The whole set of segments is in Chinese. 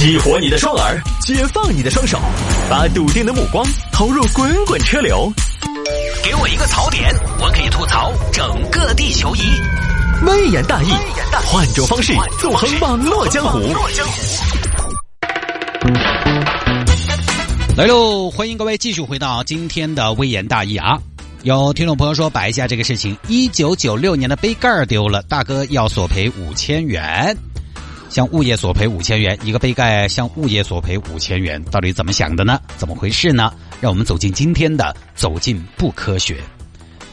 激活你的双耳，解放你的双手，把笃定的目光投入滚滚车流。给我一个槽点，我可以吐槽整个地球仪。微言大义，换种方式纵横网络江湖。来喽！欢迎各位继续回到今天的微言大义啊！有听众朋友说摆一下这个事情：一九九六年的杯盖丢了，大哥要索赔五千元。向物业索赔五千元，一个杯盖向物业索赔五千元，到底怎么想的呢？怎么回事呢？让我们走进今天的《走进不科学》。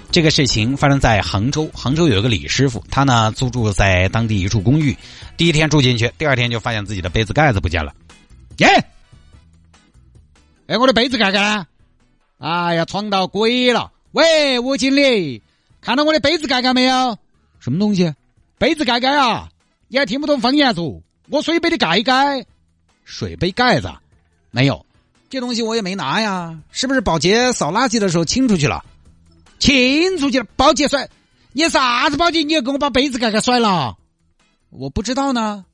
这个事情发生在杭州，杭州有一个李师傅，他呢租住在当地一处公寓，第一天住进去，第二天就发现自己的杯子盖子不见了。耶！哎，我的杯子盖盖呢？哎呀，闯到鬼了！喂，吴经理，看到我的杯子盖盖没有？什么东西？杯子盖盖啊！你还听不懂方言说？我水杯的盖盖，水杯盖子没有，这东西我也没拿呀。是不是保洁扫垃圾的时候清出去了？清出去了，保洁甩你啥子保洁？你要给我把杯子盖盖甩了？我不知道呢。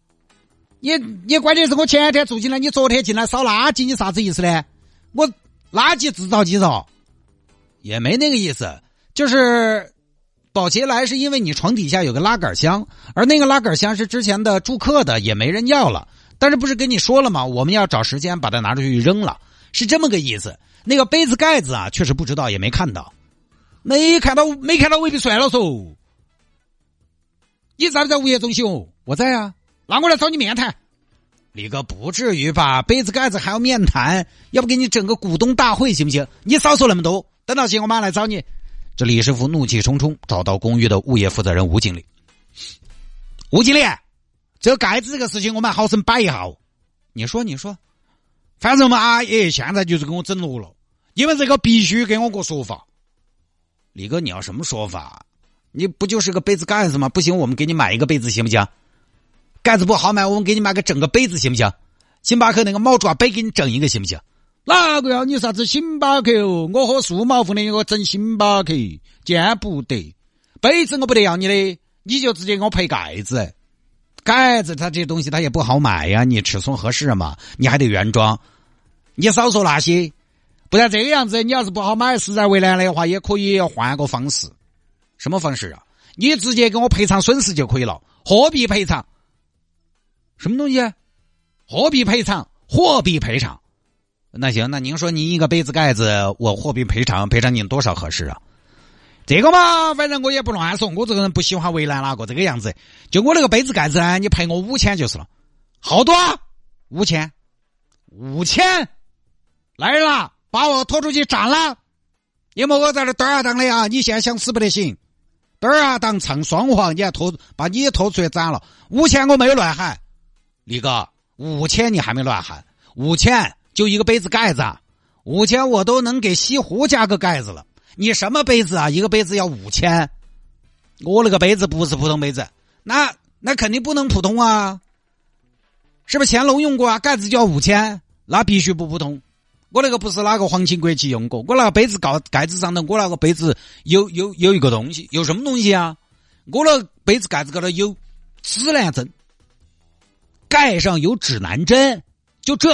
你你关键是我前天住进来，你昨天进来扫垃圾，你啥子意思呢？我垃圾制造机嗦，也没那个意思，就是。保洁来是因为你床底下有个拉杆箱，而那个拉杆箱是之前的住客的，也没人要了。但是不是跟你说了吗？我们要找时间把它拿出去扔了，是这么个意思。那个杯子盖子啊，确实不知道，也没看到，没看到，没看到未必算了嗦。你在不在物业中心？我在啊，那我来找你面谈。李哥不至于吧？杯子盖子还要面谈？要不给你整个股东大会行不行？你少说那么多，等到行我马上来找你。这李师傅怒气冲冲找到公寓的物业负责人吴经理。吴经理，这个盖子这个事情我们好生摆一下。你说，你说，反正嘛，阿姨现在就是给我整落了。你们这个必须给我个说法。李哥，你要什么说法？你不就是个杯子盖子吗？不行，我们给你买一个杯子行不行？盖子不好买，我们给你买个整个杯子行不行？星巴克那个猫爪杯给你整一个行不行？哪个要你啥子星巴克哦？我喝数码壶的，我整星巴克，见不得。杯子我不得要你的，你就直接给我配盖子。盖子它这东西它也不好买呀，你尺寸合适嘛？你还得原装。你少说那些，不然这个样子，你要是不好买，实在为难的话，也可以换个方式。什么方式啊？你直接给我赔偿损失就可以了，货币赔偿。什么东西？货币赔偿，货币赔偿。那行，那您说您一个杯子盖子，我货币赔偿赔偿您多少合适啊？这个嘛，反正我也不乱说，我这个人不喜欢为难哪个这个样子。就我那个杯子盖子呢，你赔我五千就是了。好多？五千？五千？来人了，把我拖出去斩了！你莫我在这嘚儿啊当的啊！你现在想死不得行，嘚儿啊当唱双簧，你还拖把你拖出去斩了？五千我没有乱喊，李哥，五千你还没乱喊？五千？就一个杯子盖子，五千我都能给西湖加个盖子了。你什么杯子啊？一个杯子要五千？我那个杯子不是普通杯子，那那肯定不能普通啊！是不是乾隆用过啊？盖子就要五千，那必须不普通。我那个不是哪个皇亲国戚用过，我那个杯子盖盖子上头，我那个杯子有有有一个东西，有什么东西啊？我那杯子盖子高头有指南针，盖上有指南针，就这。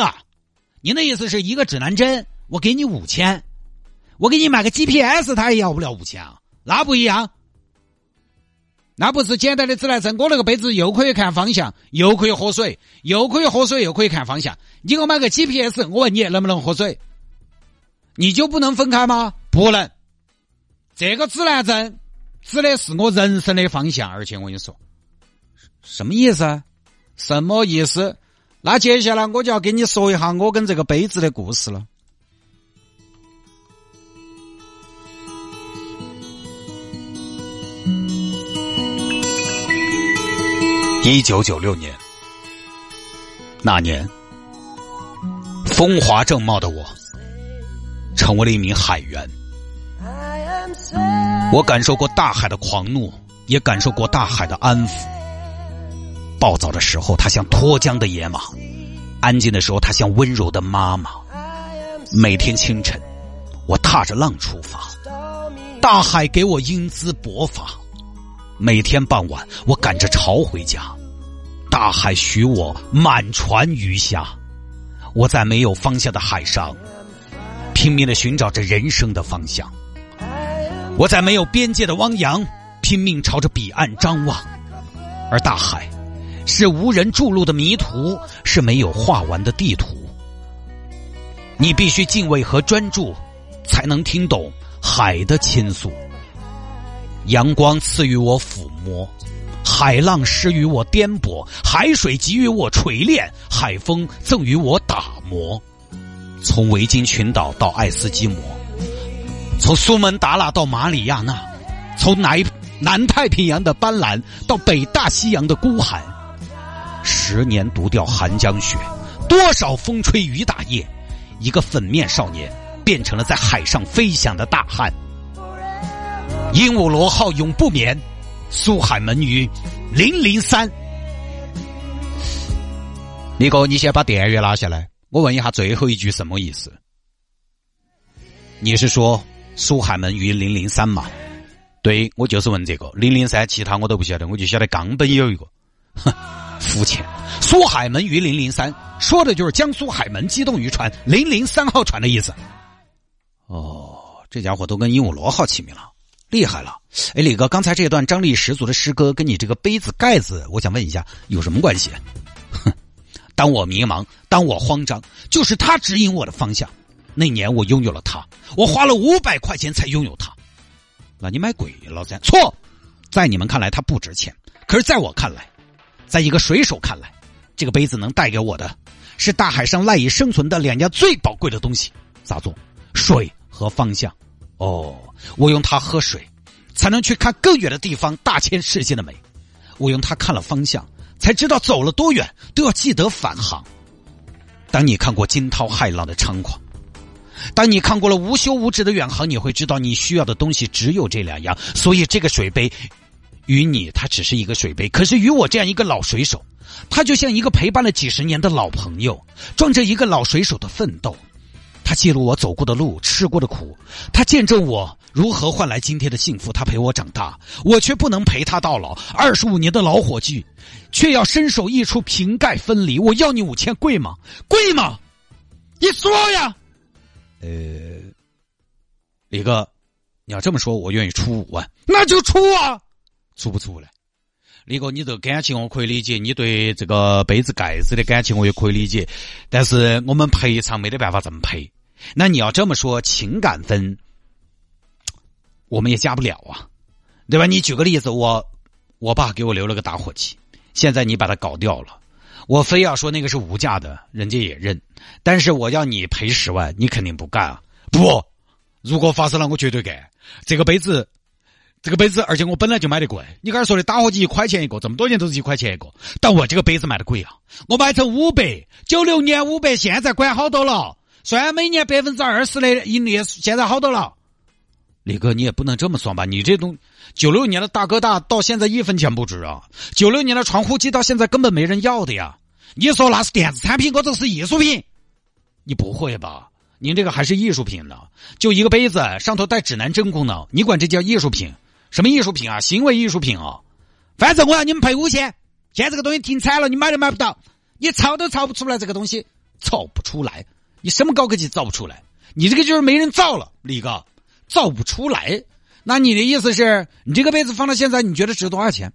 您的意思是一个指南针，我给你五千，我给你买个 GPS，他也要不了五千啊？那不一样，那不是简单的指南针。我那个杯子又可以看方向，又可以喝水，又可以喝水，又可以看方向。你给我买个 GPS，我问你能不能喝水？你就不能分开吗？不能。这个指南针指的是我人生的方向，而且我跟你说，什么意思？什么意思？那接下来我就要跟你说一下我跟这个杯子的故事了。一九九六年，那年，风华正茂的我，成为了一名海员。我感受过大海的狂怒，也感受过大海的安抚。暴躁的时候，它像脱缰的野马；安静的时候，它像温柔的妈妈。每天清晨，我踏着浪出发，大海给我英姿勃发；每天傍晚，我赶着潮回家，大海许我满船鱼虾。我在没有方向的海上，拼命的寻找着人生的方向。我在没有边界的汪洋，拼命朝着彼岸张望。而大海，是无人注入的迷途，是没有画完的地图。你必须敬畏和专注，才能听懂海的倾诉。阳光赐予我抚摸，海浪施予我颠簸，海水给予我锤炼，海风赠予我打磨。从维京群岛到爱斯基摩，从苏门答腊到马里亚纳，从南南太平洋的斑斓到北大西洋的孤寒。十年独钓寒江雪，多少风吹雨打夜，一个粉面少年变成了在海上飞翔的大汉。鹦鹉螺号永不眠，苏海门鱼零零三。李哥，你先把电源拿下来。我问一下，最后一句什么意思？你是说苏海门鱼零零三吗？对，我就是问这个零零三，其他我都不晓得，我就晓得冈本有一个。哼，肤浅。苏海门鱼零零三，说的就是江苏海门机动渔船零零三号船的意思。哦，这家伙都跟鹦鹉螺号齐名了。厉害了，哎，李哥，刚才这段张力十足的诗歌跟你这个杯子盖子，我想问一下，有什么关系？哼，当我迷茫，当我慌张，就是他指引我的方向。那年我拥有了他，我花了五百块钱才拥有他。那你买贵了三？错，在你们看来他不值钱，可是在我看来，在一个水手看来，这个杯子能带给我的，是大海上赖以生存的两样最宝贵的东西，咋做？水和方向。哦，我用它喝水，才能去看更远的地方，大千世界的美。我用它看了方向，才知道走了多远都要记得返航。当你看过惊涛骇浪的猖狂，当你看过了无休无止的远航，你会知道你需要的东西只有这两样。所以这个水杯，与你它只是一个水杯，可是与我这样一个老水手，他就像一个陪伴了几十年的老朋友，装着一个老水手的奋斗。他记录我走过的路，吃过的苦，他见证我如何换来今天的幸福。他陪我长大，我却不能陪他到老。二十五年的老伙计，却要伸手一出瓶盖分离。我要你五千，贵吗？贵吗？你说呀！呃，李哥，你要这么说，我愿意出五万，那就出啊！出不出来？李哥，你这个感情我可以理解，你对这个杯子盖子的感情我也可以理解，但是我们赔偿没得办法这么赔。那你要这么说，情感分我们也加不了啊，对吧？你举个例子，我我爸给我留了个打火机，现在你把它搞掉了，我非要说那个是无价的，人家也认，但是我要你赔十万，你肯定不干啊！不，如果发生了，我绝对干。这个杯子，这个杯子，而且我本来就买的贵。你刚才说的打火机一块钱一个，这么多年都是一块钱一个，但我这个杯子卖的贵啊，我卖成五百，九六年五百，现在管好多了。算每年百分之二十的盈利，现在好多了。李哥，你也不能这么算吧？你这东九六年的大哥大到现在一分钱不值啊！九六年的传呼机到现在根本没人要的呀！你说那是电子产品，我这是艺术品？你不会吧？您这个还是艺术品呢？就一个杯子，上头带指南针功能，你管这叫艺术品？什么艺术品啊？行为艺术品啊！反正我要你们赔五千。现在这个东西停产了，你买都买不到，你炒都炒不出来这个东西，造不出来。你什么高科技造不出来？你这个就是没人造了，李哥，造不出来。那你的意思是你这个杯子放到现在，你觉得值多少钱？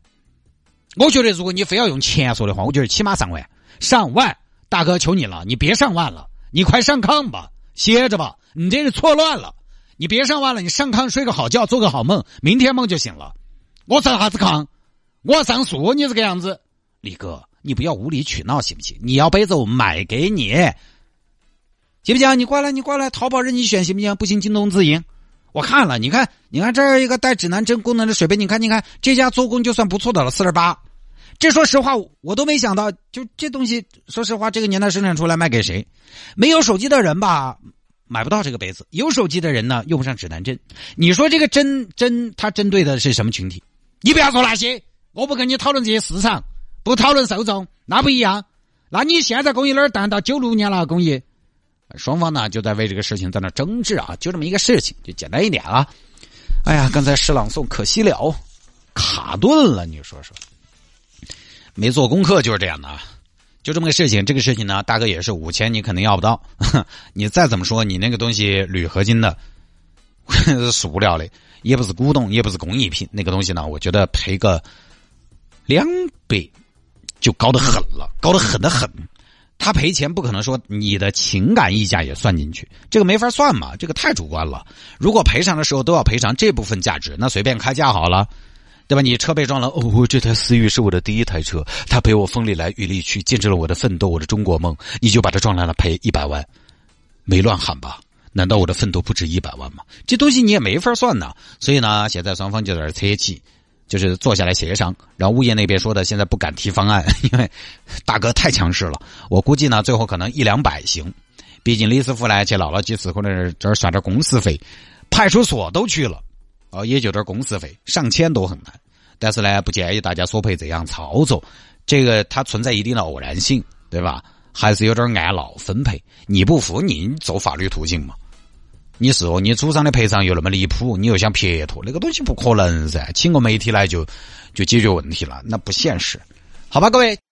我觉得如果你非要用钱说的话，我觉得起码上万，上万。大哥，求你了，你别上万了，你快上炕吧，歇着吧。你这是错乱了，你别上万了，你上炕睡个好觉，做个好梦，明天梦就醒了。我上啥子炕？我上树你这个样子，李哥，你不要无理取闹行不行？你要杯子，我买给你。行不行？你过来，你过来，淘宝任你选，行不行？不行，京东自营。我看了，你看，你看，这一个带指南针功能的水杯，你看，你看，这家做工就算不错的了，四十八。这说实话，我都没想到，就这东西，说实话，这个年代生产出来卖给谁？没有手机的人吧，买不到这个杯子；有手机的人呢，用不上指南针。你说这个针针，它针对的是什么群体？你不要说那些，我不跟你讨论这些市场，不讨论受众，那不一样。那你现在工艺哪儿淡到九六年了，工艺？双方呢就在为这个事情在那争执啊，就这么一个事情，就简单一点啊。哎呀，刚才诗朗诵可惜了，卡顿了，你说说。没做功课就是这样的啊。就这么个事情，这个事情呢，大哥也是五千，你肯定要不到。你再怎么说，你那个东西铝合金的，塑料的，也不是古董，也不是工艺品，那个东西呢，我觉得赔个两百就高得很了，高得很的很。他赔钱不可能说你的情感溢价也算进去，这个没法算嘛，这个太主观了。如果赔偿的时候都要赔偿这部分价值，那随便开价好了。对吧？你车被撞了，哦，这台思域是我的第一台车，它陪我风里来雨里去，见证了我的奋斗，我的中国梦。你就把它撞烂了，赔一百万，没乱喊吧？难道我的奋斗不值一百万吗？这东西你也没法算呐。所以呢，现在双方就在这扯起，就是坐下来协商。然后物业那边说的，现在不敢提方案，因为大哥太强势了。我估计呢，最后可能一两百行。毕竟李师傅来，去闹了几次，可能这儿算点工时费，派出所都去了。哦，也就点工时费，上千都很难。但是呢，不建议大家索赔这样操作，这个它存在一定的偶然性，对吧？还是有点按闹分配。你不服，你走法律途径嘛？你是哦，你主张的赔偿又那么离谱，你又想撇脱，那个东西不可能噻。请个媒体来就就解决问题了，那不现实。好吧，各位。